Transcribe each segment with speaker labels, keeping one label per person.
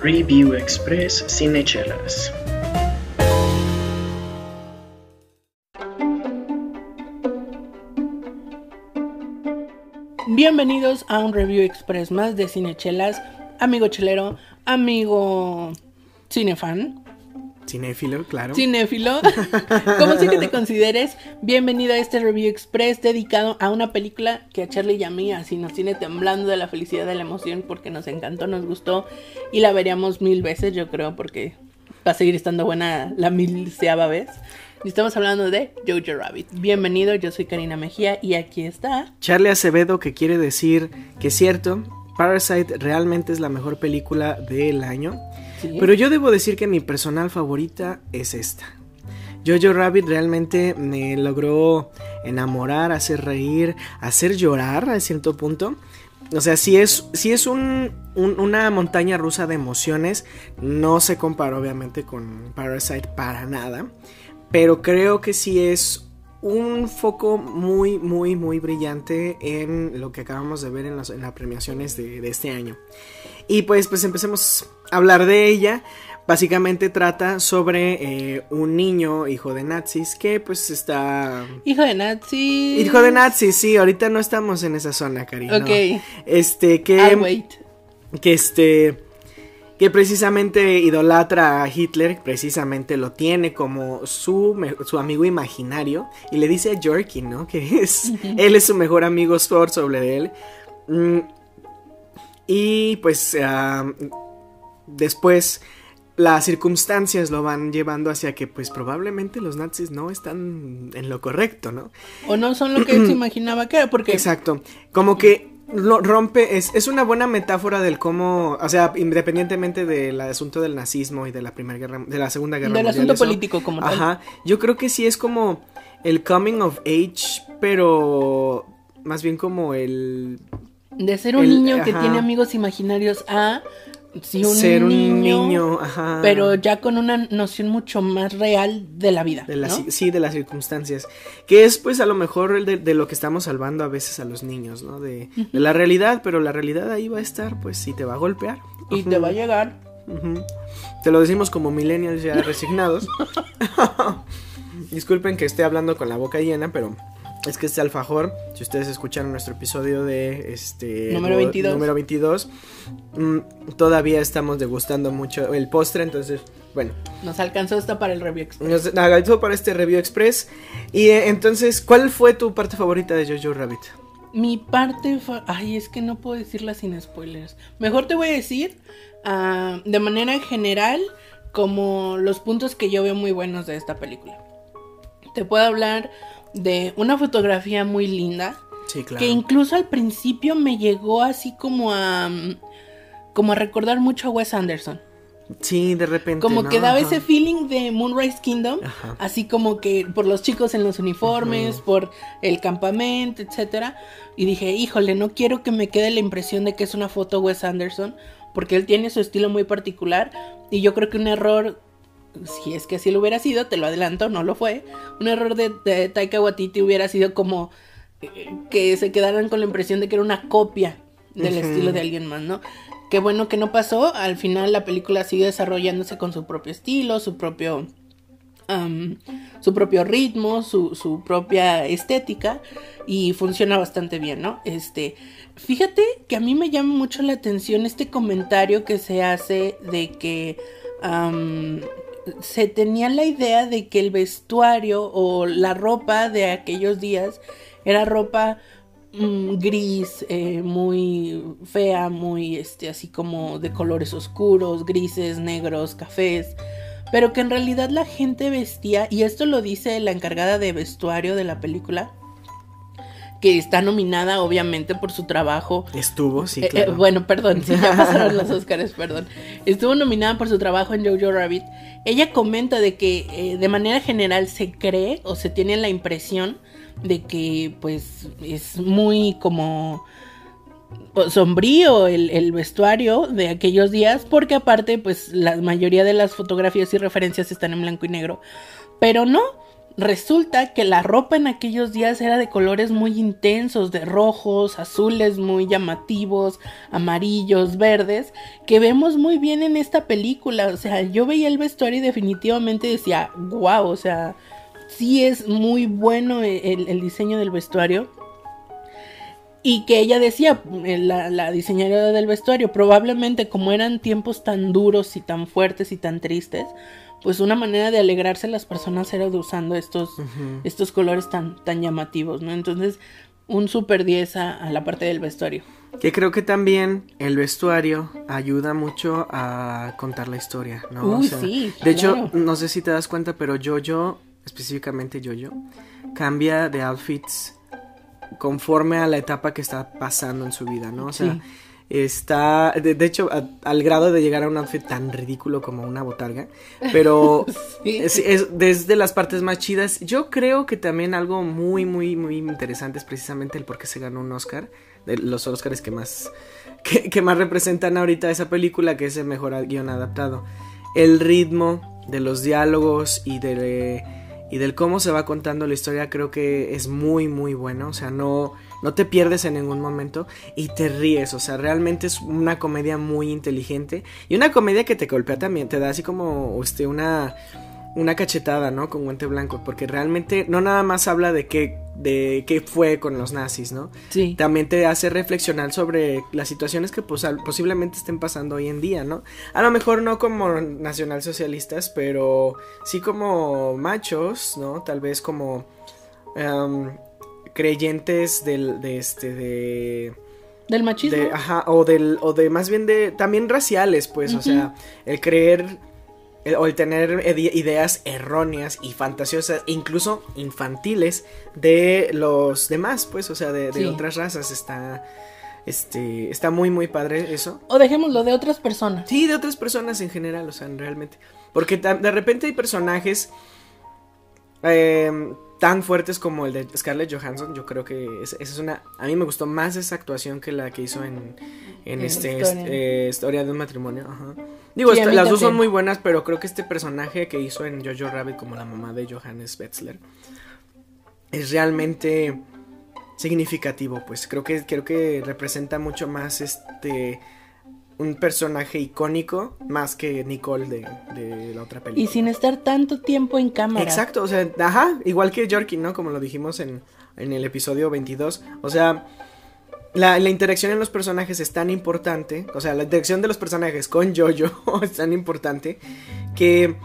Speaker 1: Review Express Cinechelas.
Speaker 2: Bienvenidos a un Review Express más de Cinechelas, amigo chelero, amigo cinefan.
Speaker 3: Cinéfilo, claro.
Speaker 2: Cinéfilo. Como sea que te consideres, bienvenido a este Review Express dedicado a una película que a Charlie y a mí así nos tiene temblando de la felicidad, de la emoción, porque nos encantó, nos gustó y la veríamos mil veces, yo creo, porque va a seguir estando buena la milseava vez. Y estamos hablando de Jojo Rabbit. Bienvenido, yo soy Karina Mejía y aquí está
Speaker 3: Charlie Acevedo, que quiere decir que es cierto, Parasite realmente es la mejor película del año. Pero yo debo decir que mi personal favorita es esta. Jojo Rabbit realmente me logró enamorar, hacer reír, hacer llorar a cierto punto. O sea, si es, es un, un, una montaña rusa de emociones, no se compara obviamente con Parasite para nada. Pero creo que sí es un foco muy, muy, muy brillante en lo que acabamos de ver en las, en las premiaciones de, de este año. Y pues, pues empecemos a hablar de ella. Básicamente trata sobre eh, un niño, hijo de nazis, que pues está...
Speaker 2: Hijo de nazis.
Speaker 3: Hijo de nazis, sí, ahorita no estamos en esa zona, cariño.
Speaker 2: Ok.
Speaker 3: Este, que...
Speaker 2: I'll wait.
Speaker 3: Que este... Que precisamente idolatra a Hitler, precisamente lo tiene como su, su amigo imaginario. Y le dice a Yorkie, ¿no? Que es... él es su mejor amigo Thor sobre él. Mm, y pues después las circunstancias lo van llevando hacia que pues probablemente los nazis no están en lo correcto, ¿no?
Speaker 2: O no son lo que él se imaginaba que era, porque
Speaker 3: Exacto. Como que lo rompe, es, es una buena metáfora del cómo, o sea, independientemente del asunto del nazismo y de la primera guerra, de la segunda guerra
Speaker 2: del
Speaker 3: mundial.
Speaker 2: asunto
Speaker 3: eso.
Speaker 2: político como tal.
Speaker 3: Ajá. Yo creo que sí es como el coming of age, pero más bien como el
Speaker 2: De ser un
Speaker 3: El-
Speaker 2: niño que tiene amigos imaginarios a sí, un
Speaker 3: ser un
Speaker 2: niño,
Speaker 3: niño, ajá.
Speaker 2: pero ya con una noción mucho más real de la vida.
Speaker 3: De. Sí, de las circunstancias. Que es pues a lo mejor el de, de lo que estamos salvando a veces a los niños, ¿no? De, de la realidad, pero la realidad ahí va a estar, pues sí te va a golpear.
Speaker 2: Y te va a llegar.
Speaker 3: Te lo decimos como millennials ya resignados. Disculpen que esté hablando con la boca llena, pero es que este alfajor, si ustedes escucharon nuestro episodio de este
Speaker 2: Número 22.
Speaker 3: número 22, mm, todavía estamos degustando mucho el postre, entonces, bueno,
Speaker 2: Nos alcanzó hasta para el review express.
Speaker 3: nos agradezco para este review express. Y eh, entonces, ¿cuál fue tu parte favorita de Jojo Rabbit?
Speaker 2: Mi parte. fa- Ay, es que no puedo decirla sin spoilers. Mejor te voy a decir, ah, de manera general, como los puntos que yo veo muy buenos de esta película. Te puedo hablar de una fotografía muy linda.
Speaker 3: Sí, claro.
Speaker 2: Que incluso al principio me llegó así como a. mm, Como a recordar mucho a Wes Anderson.
Speaker 3: Sí, de repente.
Speaker 2: Como
Speaker 3: ¿no?
Speaker 2: que daba
Speaker 3: Ajá.
Speaker 2: ese feeling de Moonrise Kingdom.
Speaker 3: Ajá.
Speaker 2: Así como que por los chicos en los uniformes, por el campamento, etcétera. Y dije, híjole, no quiero que me quede la impresión de que es una foto Wes Anderson. Porque él tiene su estilo muy particular. Y yo creo que un error. Si es que así lo hubiera sido, te lo adelanto, no lo fue. Un error de, de Taika Waititi hubiera sido como eh, que se quedaran con la impresión de que era una copia del estilo de alguien más, ¿no? Qué bueno que no pasó. Al final la película sigue desarrollándose con su propio estilo, su propio su propio ritmo, su, su propia estética y funciona bastante bien, ¿no? Este, fíjate que a mí me llama mucho la atención este comentario que se hace de que se tenía la idea de que el vestuario o la ropa de aquellos días era ropa mm, gris, eh, muy fea, muy este, así como de colores oscuros, grises, negros, cafés. Pero que en realidad la gente vestía, y esto lo dice la encargada de vestuario de la película, que está nominada obviamente por su trabajo
Speaker 3: Estuvo, sí,
Speaker 2: eh, eh,
Speaker 3: claro.
Speaker 2: bueno, perdón, sí, ya pasaron los Oscars, perdón. Estuvo nominada por su trabajo en Jojo Rabbit. Ella comenta de que eh, de manera general se cree o se tiene la impresión de que pues es muy como sombrío el, el vestuario de aquellos días porque aparte pues la mayoría de las fotografías y referencias están en blanco y negro pero no resulta que la ropa en aquellos días era de colores muy intensos, de rojos, azules muy llamativos, amarillos, verdes, que vemos muy bien en esta película. O sea, yo veía el vestuario y definitivamente decía, wow, o sea, sí es muy bueno el, el diseño del vestuario. Y que ella decía, eh, la, diseñadora del vestuario, probablemente como eran tiempos tan duros y tan fuertes y tan tristes, pues una manera de alegrarse las personas era usando estos, estos colores tan, tan llamativos, ¿no? Entonces, un super 10 a, la parte del vestuario.
Speaker 3: Que creo que también el vestuario ayuda mucho a contar la historia, ¿no?
Speaker 2: Uy, sí.
Speaker 3: De hecho, no sé si te das cuenta, pero Jojo, específicamente Jojo, cambia de outfits conforme a la etapa que está pasando en su vida, ¿no? O sea, está, de, hecho, al grado de llegar a un outfit tan ridículo como una botarga, pero es, desde las partes más chidas. Yo creo que también algo muy, muy, muy interesante es precisamente el por qué se ganó un Oscar, de los Oscars que más, que, que más representan ahorita esa película, que es el mejor guion adaptado. El ritmo de los diálogos y de y del cómo se va contando la historia creo que es muy muy bueno, o sea, no no te pierdes en ningún momento y te ríes, o sea, realmente es una comedia muy inteligente y una comedia que te golpea también, te da así como este una una cachetada, ¿no? Con guante blanco, porque realmente no nada más habla de qué, de qué fue con los nazis, ¿no?
Speaker 2: Sí.
Speaker 3: También te hace reflexionar sobre las situaciones que posiblemente estén pasando hoy en día, ¿no? A lo mejor no como nacionalsocialistas, pero sí como machos, ¿no? Tal vez como em, creyentes del, de este, de...
Speaker 2: Del machismo.
Speaker 3: ajá, o del, o de más bien de, también raciales, pues, o sea, el creer eh, o el tener ideas erróneas y fantasiosas, incluso infantiles, de los demás, pues, o sea, de, otras razas, está, este, está muy, muy padre eso.
Speaker 2: O dejémoslo, de otras personas.
Speaker 3: Sí, de otras personas en general, o sea, realmente. Porque de repente hay personajes eh, tan fuertes como el de Scarlett Johansson. Yo creo que esa es una. A mí me gustó más esa actuación que la que hizo en, en, este, eh, historia. de un matrimonio. Digo, las dos son muy buenas, pero creo que este personaje que hizo en Jojo Rabbit como la mamá de Johannes Betzler es realmente significativo. Pues creo que creo que representa mucho más este un personaje icónico más que Nicole de, la otra película.
Speaker 2: Y sin estar tanto tiempo en cámara.
Speaker 3: Exacto, o sea, ajá, igual que Yorkie, ¿no? Como lo dijimos en, en el episodio 22. O sea, la, la, interacción en los personajes es tan importante, o sea, la interacción de los personajes con Jojo es tan importante que,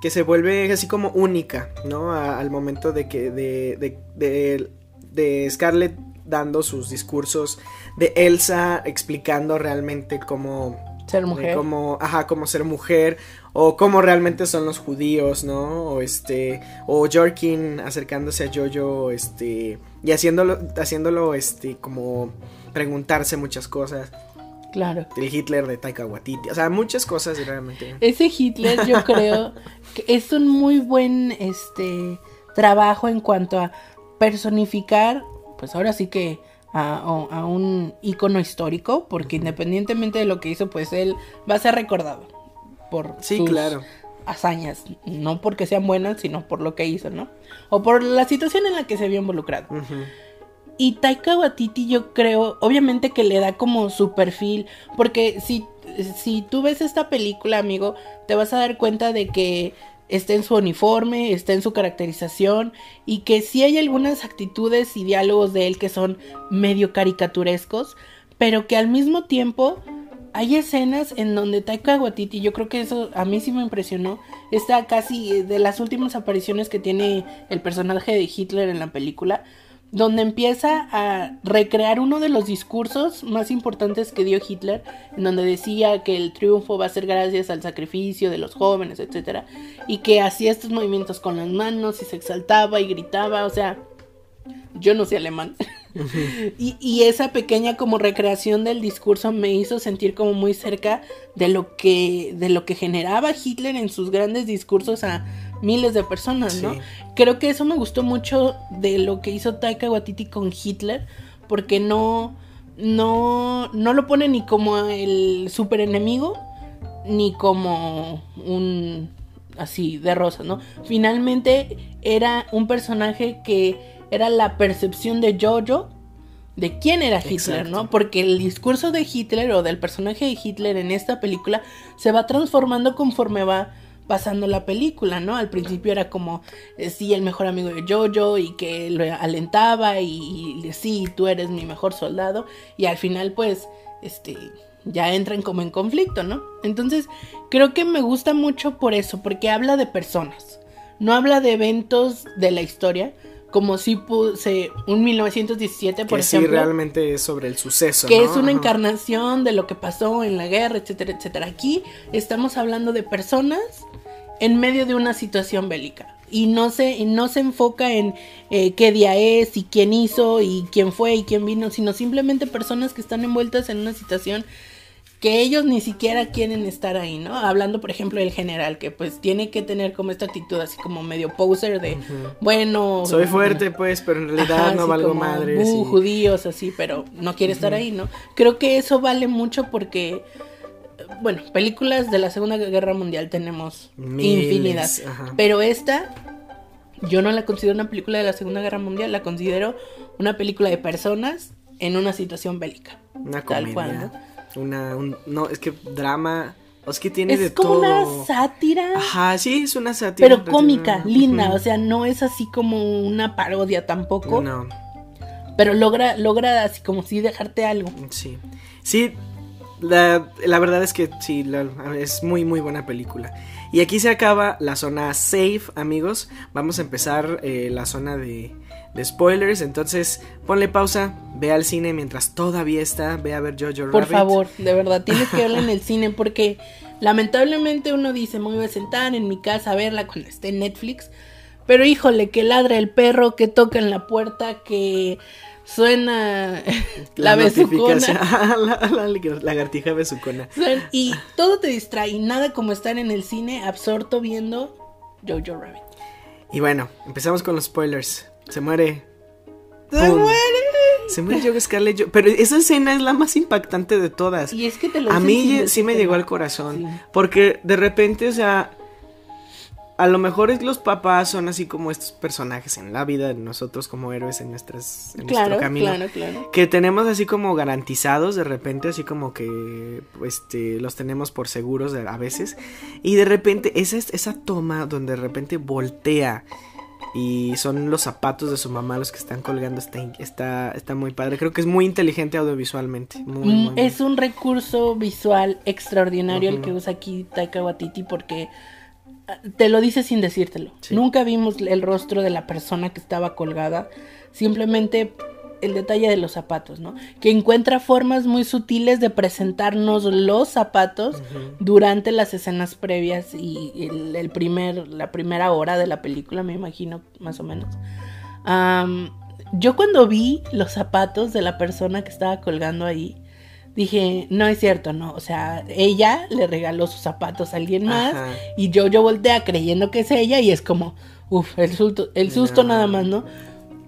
Speaker 3: que se vuelve así como única, ¿no? al momento de que de, de, de, de Scarlett dando sus discursos de Elsa explicando realmente cómo
Speaker 2: ser mujer.
Speaker 3: Cómo, ajá, cómo ser mujer o cómo realmente son los judíos, ¿no? O este o Jorkin acercándose a Jojo este y haciéndolo haciéndolo este como preguntarse muchas cosas.
Speaker 2: Claro.
Speaker 3: El Hitler de Taika Waititi, o sea, muchas cosas realmente.
Speaker 2: Ese Hitler yo creo que es un muy buen este trabajo en cuanto a personificar pues ahora sí que a, un icono histórico, porque independientemente de lo que hizo, pues él va a ser recordado por
Speaker 3: sí, claro.
Speaker 2: hazañas, no porque sean buenas, sino por lo que hizo, ¿no? O por la situación en la que se vio involucrado. Y Taika Waititi yo creo, obviamente que le da como su perfil, porque si, si tú ves esta película, amigo, te vas a dar cuenta de que está en su uniforme, está en su caracterización y que sí hay algunas actitudes y diálogos de él que son medio caricaturescos, pero que al mismo tiempo hay escenas en donde Taika Waititi, yo creo que eso a mí sí me impresionó, está casi de las últimas apariciones que tiene el personaje de Hitler en la película, donde empieza a recrear uno de los discursos más importantes que dio Hitler, en donde decía que el triunfo va a ser gracias al sacrificio de los jóvenes, etcétera, y que hacía estos movimientos con las manos y se exaltaba y gritaba, o sea, yo no sé alemán. y, y, esa pequeña como recreación del discurso me hizo sentir como muy cerca de lo que de lo que generaba Hitler en sus grandes discursos a miles de personas, ¿no? Creo que eso me gustó mucho de lo que hizo Taika Waititi con Hitler, porque no, no, no lo pone ni como el super enemigo, ni como un así de rosa, ¿no? Finalmente era un personaje que era la percepción de Jojo de quién era Hitler,
Speaker 3: Exacto.
Speaker 2: ¿no? Porque el discurso de Hitler o del personaje de Hitler en esta película se va transformando conforme va pasando la película, ¿no? Al principio era como, eh, sí, el mejor amigo de Jojo y que lo alentaba y, y sí, tú eres mi mejor soldado y al final pues, este, ya entran como en conflicto, ¿no? Entonces, creo que me gusta mucho por eso, porque habla de personas, no habla de eventos de la historia, como si puse un 1917, por
Speaker 3: que sí
Speaker 2: ejemplo
Speaker 3: realmente es sobre el suceso.
Speaker 2: que
Speaker 3: ¿no?
Speaker 2: es una encarnación de lo que pasó en la guerra, etcétera, etcétera. Aquí estamos hablando de personas en medio de una situación bélica. Y no se, y no se enfoca en eh, qué día es y quién hizo y quién fue y quién vino, sino simplemente personas que están envueltas en una situación que ellos ni siquiera quieren estar ahí, ¿no? Hablando, por ejemplo, del general, que pues tiene que tener como esta actitud así como medio poser de, bueno...
Speaker 3: Soy fuerte, pues, pero en realidad
Speaker 2: Ajá,
Speaker 3: no valgo.
Speaker 2: "Bu,
Speaker 3: y-
Speaker 2: judíos, así, pero no quiere estar ahí, ¿no? Creo que eso vale mucho porque, bueno, películas de la Segunda Guerra Mundial tenemos
Speaker 3: Miles,
Speaker 2: infinidad.
Speaker 3: ajá.
Speaker 2: Pero esta, yo no la considero una película de la Segunda Guerra Mundial, la considero una película de personas en una situación bélica.
Speaker 3: Una
Speaker 2: Tal
Speaker 3: comedia.
Speaker 2: cual, ¿no?
Speaker 3: Una, un- no, es que drama. Es que tiene de
Speaker 2: Es como
Speaker 3: todo.
Speaker 2: una sátira.
Speaker 3: Ajá, sí, es una sátira.
Speaker 2: Pero cómica, linda, o sea, no es así como una parodia tampoco,
Speaker 3: No,
Speaker 2: pero logra, logra así como si dejarte algo.
Speaker 3: sí. Sí, la, la verdad es que sí, la- es muy, muy buena película. Y aquí se acaba la zona safe, amigos. Vamos a empezar eh, la zona de, de spoilers. Entonces, ponle pausa, ve al cine mientras todavía está. Ve a ver Jojo
Speaker 2: Por
Speaker 3: Rabbit.
Speaker 2: favor, de verdad, tienes que verla en el cine porque lamentablemente uno dice, me voy a sentar en mi casa a verla cuando esté en Netflix. Pero híjole, que ladra el perro, que toca en la puerta, que suena la,
Speaker 3: notificación.
Speaker 2: besucona.
Speaker 3: la, la lagartija besucona.
Speaker 2: Suena- Y todo te distrae, y nada como estar en el cine absorto viendo Jojo Rabbit.
Speaker 3: Y bueno, empezamos con los spoilers. Se muere.
Speaker 2: ¡Se
Speaker 3: ¡Pum!
Speaker 2: muere!
Speaker 3: Se muere Joe Scarlett Pero esa escena es la más impactante de todas.
Speaker 2: Y es que te lo
Speaker 3: A mí sí me llegó al corazón.
Speaker 2: Sí.
Speaker 3: Porque de repente, o sea, a lo mejor es los papás son así como estos personajes en la vida de nosotros como héroes en, nuestras, en
Speaker 2: Claro,
Speaker 3: nuestro camino.
Speaker 2: claro, claro.
Speaker 3: Que tenemos así como garantizados de repente, así como que este, los tenemos por seguros de- a veces. Y de repente, esa, esa toma donde de repente voltea y son los zapatos de su mamá los que están colgando, está, está, está muy padre. Creo que es muy inteligente audiovisualmente. Muy.
Speaker 2: Es un recurso visual extraordinario el que usa aquí Taika Waititi porque te lo dice sin decírtelo.
Speaker 3: Sí.
Speaker 2: Nunca vimos el rostro de la persona que estaba colgada, simplemente el detalle de los zapatos, ¿no? Que encuentra formas muy sutiles de presentarnos los zapatos durante las escenas previas y el, el primer, la primera hora de la película, me imagino, más o menos. Yo cuando vi los zapatos de la persona que estaba colgando ahí, dije, no es cierto, no, o sea, ella le regaló sus zapatos a alguien más
Speaker 3: Ajá.
Speaker 2: y yo yo voltea creyendo que es ella y es como, uff, el susto, el susto
Speaker 3: No.
Speaker 2: nada más, ¿no?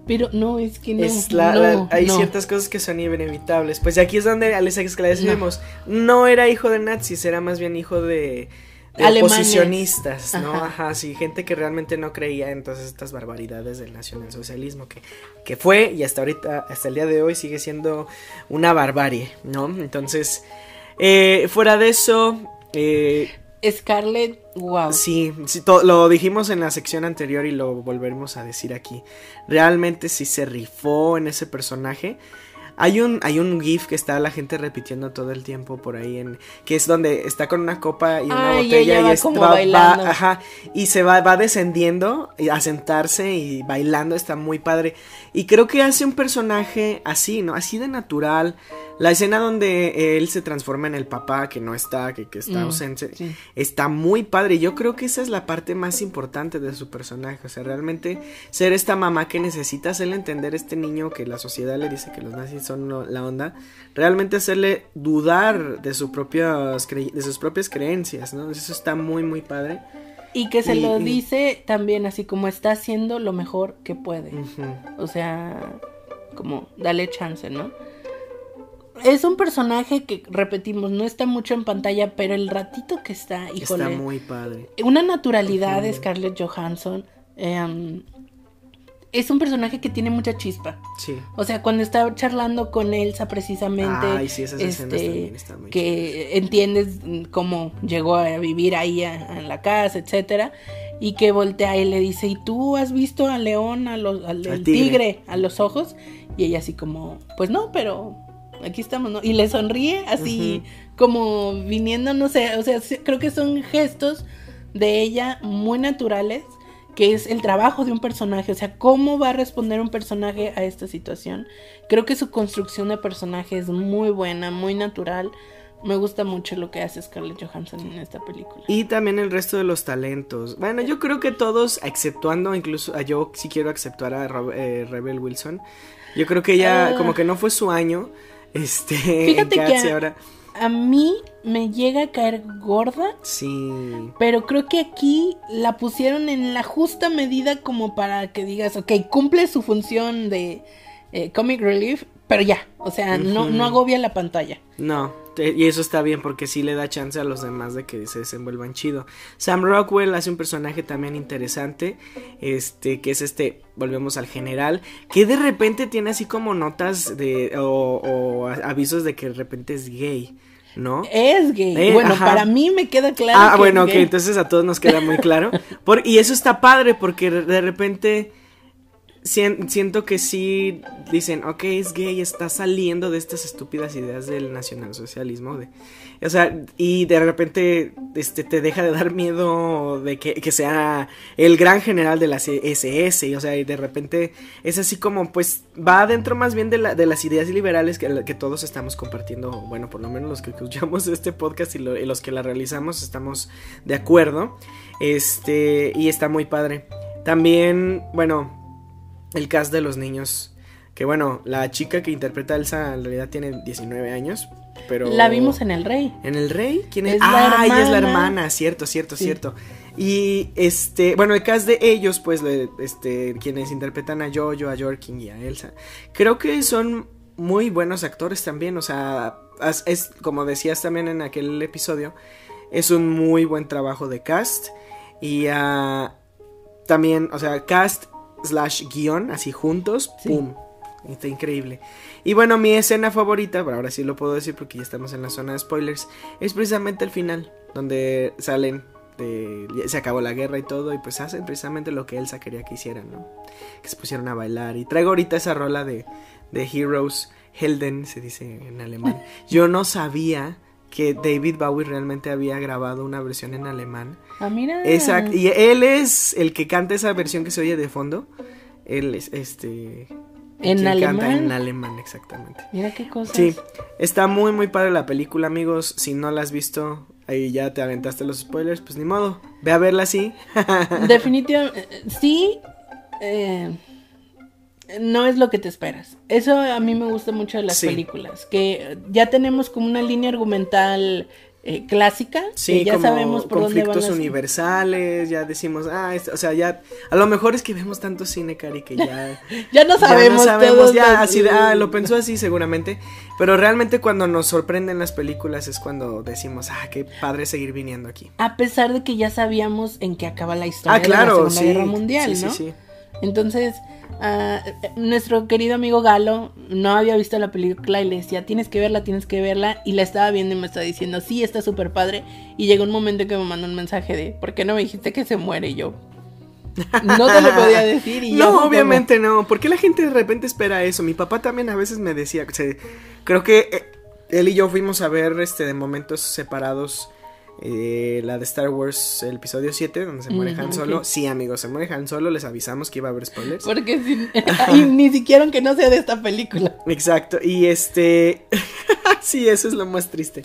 Speaker 2: Pero no, es que no.
Speaker 3: Es la-
Speaker 2: no,
Speaker 3: la- hay
Speaker 2: no.
Speaker 3: ciertas cosas que son inevitables. Pues aquí es donde Alex esclarecemos. No. era hijo de nazis, era más bien hijo de, oposicionistas, ¿no?
Speaker 2: Ajá.
Speaker 3: Ajá. sí, gente que realmente no creía en todas estas barbaridades del nacionalsocialismo que, que fue y hasta ahorita, hasta el día de hoy sigue siendo una barbarie, ¿no? Entonces, eh, fuera de eso, eh,
Speaker 2: Scarlett, wow.
Speaker 3: Sí, sí, lo dijimos en la sección anterior y lo volveremos a decir aquí. Realmente sí se rifó en ese personaje. Hay un, hay un GIF que está la gente repitiendo todo el tiempo por ahí en. que es donde está con una copa y una
Speaker 2: y
Speaker 3: botella
Speaker 2: ella
Speaker 3: y,
Speaker 2: va como
Speaker 3: va- va- ajá, y se va, va descendiendo y a sentarse y bailando, está muy padre. Y creo que hace un personaje así, ¿no? Así de natural. La escena donde él se transforma en el papá que no está, que, que está
Speaker 2: Mm,
Speaker 3: ausente,
Speaker 2: sí.
Speaker 3: está muy padre. Yo creo que esa es la parte más importante de su personaje. O sea, realmente ser esta mamá que necesita hacerle entender a este niño que la sociedad le dice que los nazis son la onda. Realmente hacerle dudar de, su propias de sus propias creencias, ¿no? Eso está muy, muy padre.
Speaker 2: Y que se
Speaker 3: Y-
Speaker 2: lo
Speaker 3: y-
Speaker 2: dice también así como está haciendo lo mejor que puede. O sea, como dale chance, ¿no? es un personaje que, repetimos, no está mucho en pantalla, pero el ratito que está, híjole.
Speaker 3: Está muy padre.
Speaker 2: Una naturalidad de Scarlett Johansson. em, es un personaje que tiene mucha chispa.
Speaker 3: Sí.
Speaker 2: O sea, cuando está charlando con Elsa precisamente,
Speaker 3: Ay, sí, esas escenas
Speaker 2: este,
Speaker 3: también están muy
Speaker 2: que entiendes cómo llegó a vivir ahí a, a la casa, etcétera, y que voltea y le dice, ¿y tú has visto al león, a los, al,
Speaker 3: tigre.
Speaker 2: tigre. a los ojos? Y ella así como, pues no, pero aquí estamos, ¿no? Y le sonríe así como viniendo, no sé, o sea, creo que son gestos de ella muy naturales que es el trabajo de un personaje, o sea, cómo va a responder un personaje a esta situación. Creo que su construcción de personaje es muy buena, muy natural. Me gusta mucho lo que hace Scarlett Johansson en esta película.
Speaker 3: Y también el resto de los talentos. Bueno, yo creo que todos, exceptuando incluso a yo, si quiero aceptar a Rob- eh, Rebel Wilson. Yo creo que ella,
Speaker 2: Ah.
Speaker 3: como que no fue su año. Este,
Speaker 2: Fíjate
Speaker 3: en Cats
Speaker 2: que-
Speaker 3: ahora.
Speaker 2: A mí me llega a caer gorda,
Speaker 3: Sí.
Speaker 2: pero creo que aquí la pusieron en la justa medida como para que digas, ok, cumple su función de eh, comic relief, pero ya, o sea, no, no agobia la pantalla.
Speaker 3: No, y eso está bien porque sí le da chance a los demás de que se desenvuelvan chido. Sam Rockwell hace un personaje también interesante, este, que es este, volvemos al general, que de repente tiene así como notas de, o, o avisos de que de repente es gay, ¿no?
Speaker 2: Es gay.
Speaker 3: Eh,
Speaker 2: bueno,
Speaker 3: ajá.
Speaker 2: para mí me queda claro.
Speaker 3: Ah,
Speaker 2: que
Speaker 3: bueno,
Speaker 2: es
Speaker 3: ok, entonces a todos nos queda muy claro. Por, y eso está padre porque de repente sien- siento que sí dicen, ok, es gay, está saliendo de estas estúpidas ideas del nacionalsocialismo. De, o sea, y de repente este, te deja de dar miedo de que, sea el gran general de la SS. O sea, y de repente es así como, pues, va adentro más bien de, la, de las ideas liberales que, todos estamos compartiendo. Bueno, por lo menos los que escuchamos este podcast y, lo- y los que la realizamos estamos de acuerdo. Este, y está muy padre. También, bueno, el cast de los niños. Que bueno, la chica que interpreta Elsa en realidad tiene 19 años. Pero.
Speaker 2: La vimos en El Rey.
Speaker 3: ¿En el rey? ¿Quién es?
Speaker 2: Es
Speaker 3: ah, ella es la
Speaker 2: hermana.
Speaker 3: cierto, cierto,
Speaker 2: Sí.
Speaker 3: cierto. Y este, bueno, el cast de ellos, pues, este, quienes interpretan a Jojo, a Jorkin y a Elsa, creo que son muy buenos actores también. O sea, es como decías también en aquel episodio, es un muy buen trabajo de cast. Y ah, también, o sea, cast slash guion, así juntos,
Speaker 2: Sí.
Speaker 3: pum. Está increíble. Y bueno, mi escena favorita, pero ahora sí lo puedo decir porque ya estamos en la zona de spoilers, es precisamente el final, donde salen, de, se acabó la guerra y todo, y pues hacen precisamente lo que Elsa quería que hicieran, ¿no? Que se pusieron a bailar. Y traigo ahorita esa rola de, de Heroes, Helden, se dice en alemán. Yo no sabía que David Bowie realmente había grabado una versión en alemán.
Speaker 2: Ah, mira.
Speaker 3: Exacto. Y él es el que canta esa versión que se oye de fondo. Él es este.
Speaker 2: ¿En
Speaker 3: quien Canta
Speaker 2: alemán?
Speaker 3: en alemán, exactamente.
Speaker 2: Mira qué cosas.
Speaker 3: Sí, está muy, muy padre la película, amigos. Si no la has visto, ahí ya te aventaste los spoilers, pues ni modo. Ve a verla así.
Speaker 2: Definitivamente. Sí. eh, no es lo que te esperas. Eso a mí me gusta mucho de las
Speaker 3: Sí.
Speaker 2: películas. Que ya tenemos como una línea argumental eh, clásica.
Speaker 3: Sí,
Speaker 2: que ya
Speaker 3: como
Speaker 2: sabemos por dónde van
Speaker 3: conflictos universales, ya decimos, ah, es- o sea, ya, a lo mejor es que vemos tanto cine, Cari, que ya...
Speaker 2: Ya no sabemos.
Speaker 3: ya no sabemos,
Speaker 2: todos
Speaker 3: ya así de, ah, lo pensó así seguramente, pero realmente cuando nos sorprenden las películas es cuando decimos, ah, qué padre seguir viniendo aquí.
Speaker 2: A pesar de que ya sabíamos en qué acaba la historia
Speaker 3: Ah, claro,
Speaker 2: de la Segunda
Speaker 3: sí,
Speaker 2: Guerra Mundial,
Speaker 3: sí,
Speaker 2: ¿no?
Speaker 3: sí, sí.
Speaker 2: Entonces, ah, nuestro querido amigo Galo no había visto la película y le decía, tienes que verla, tienes que verla. Y la estaba viendo y me estaba diciendo, sí, está súper padre. Y llegó un momento en que me mandó un mensaje de, ¿por qué no me dijiste que se muere? Y yo, no te lo podía decir. Y yo,
Speaker 3: No,
Speaker 2: como-
Speaker 3: obviamente no. ¿Por qué la gente de repente espera eso? Mi papá también a veces me decía, se- creo que eh, él y yo fuimos a ver este de momentos separados eh, la de Star Wars, el episodio 7, donde se muere
Speaker 2: Ujú,
Speaker 3: Han Solo.
Speaker 2: ok.
Speaker 3: Sí, amigos, se muere Han Solo, les avisamos que iba a haber spoilers.
Speaker 2: Porque si- y ni siquiera aunque no sea de esta película.
Speaker 3: Exacto, y este... sí, eso es lo más triste.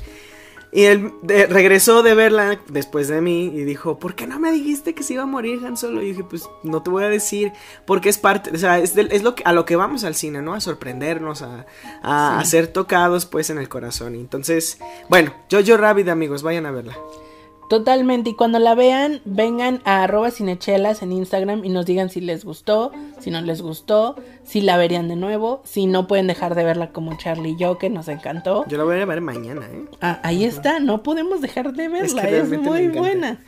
Speaker 3: Y él de- regresó de verla después de mí y dijo, ¿por qué no me dijiste que se iba a morir Han Solo? Y dije, pues no te voy a decir, porque es parte, o sea, es, es lo que, a lo que vamos al cine, ¿no? A sorprendernos, a, a,
Speaker 2: Sí.
Speaker 3: a ser tocados pues en el corazón. Entonces, bueno, Jojo Rabbit, amigos, vayan a verla.
Speaker 2: Totalmente, y cuando la vean, vengan a arroba cinechelas en Instagram y nos digan si les gustó, si no les gustó, si la verían de nuevo, si no pueden dejar de verla como Charlie y yo, que nos encantó.
Speaker 3: Yo la voy a ver mañana, ¿eh?
Speaker 2: Ah, ahí está, no podemos dejar de verla,
Speaker 3: que
Speaker 2: es,
Speaker 3: me
Speaker 2: muy buena.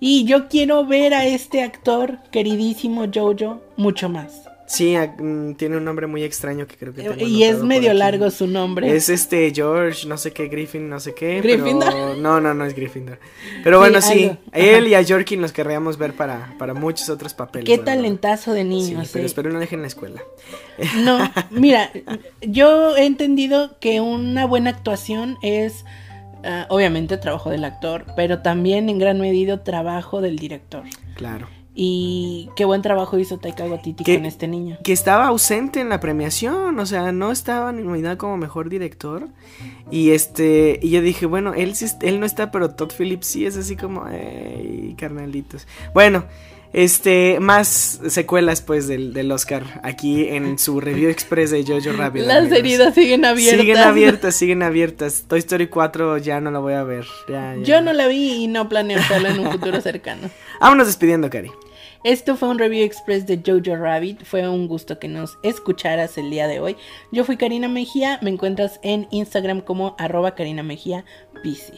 Speaker 2: Y yo quiero ver a este actor queridísimo Jojo mucho más.
Speaker 3: Sí, mm, tiene un nombre muy extraño que creo que tengo
Speaker 2: Y es medio largo su nombre.
Speaker 3: Es este George, no sé qué, Griffin, no sé qué.
Speaker 2: ¿Gryffindor?
Speaker 3: Pero... No, no, no es Gryffindor. Pero
Speaker 2: Sí,
Speaker 3: bueno, sí, a él y a Yorkin los querríamos ver para, para muchos otros papeles.
Speaker 2: Qué talentazo de
Speaker 3: Sí,
Speaker 2: niños.
Speaker 3: pero
Speaker 2: eh.
Speaker 3: espero no dejen la escuela.
Speaker 2: No, mira, yo he entendido que una buena actuación es ah, obviamente trabajo del actor, pero también en gran medida trabajo del director.
Speaker 3: Claro.
Speaker 2: Y qué buen trabajo hizo Taika Waititi con este niño.
Speaker 3: Que estaba ausente en la premiación, o sea, no estaba ni nominado como mejor director. Y este, y yo dije, bueno, él sí, él no está, pero Todd Phillips sí es así como, ey, carnalitos. Bueno, este, más secuelas pues del, del Oscar aquí en su review express de Jojo Rabbit.
Speaker 2: Las
Speaker 3: amigos.
Speaker 2: heridas siguen abiertas.
Speaker 3: Siguen abiertas, siguen abiertas. Toy Story 4 ya no la voy a ver. Ya, ya.
Speaker 2: Yo no la vi y no planeo hacerla en un futuro cercano.
Speaker 3: Vámonos despidiendo, Cari.
Speaker 2: Esto fue un review express de Jojo Rabbit. Fue un gusto que nos escucharas el día de hoy. Yo fui Karina Mejía. Me encuentras en Instagram como arroba Karina Mejía PC.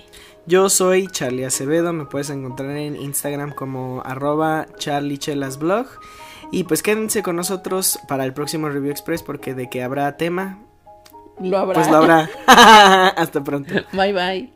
Speaker 3: Yo soy Charlie Acevedo, me puedes encontrar en Instagram como arroba charliechelasblog. Y pues quédense con nosotros para el próximo Review Express porque de que habrá tema,
Speaker 2: Lo habrá.
Speaker 3: pues lo habrá. Hasta pronto.
Speaker 2: Bye bye.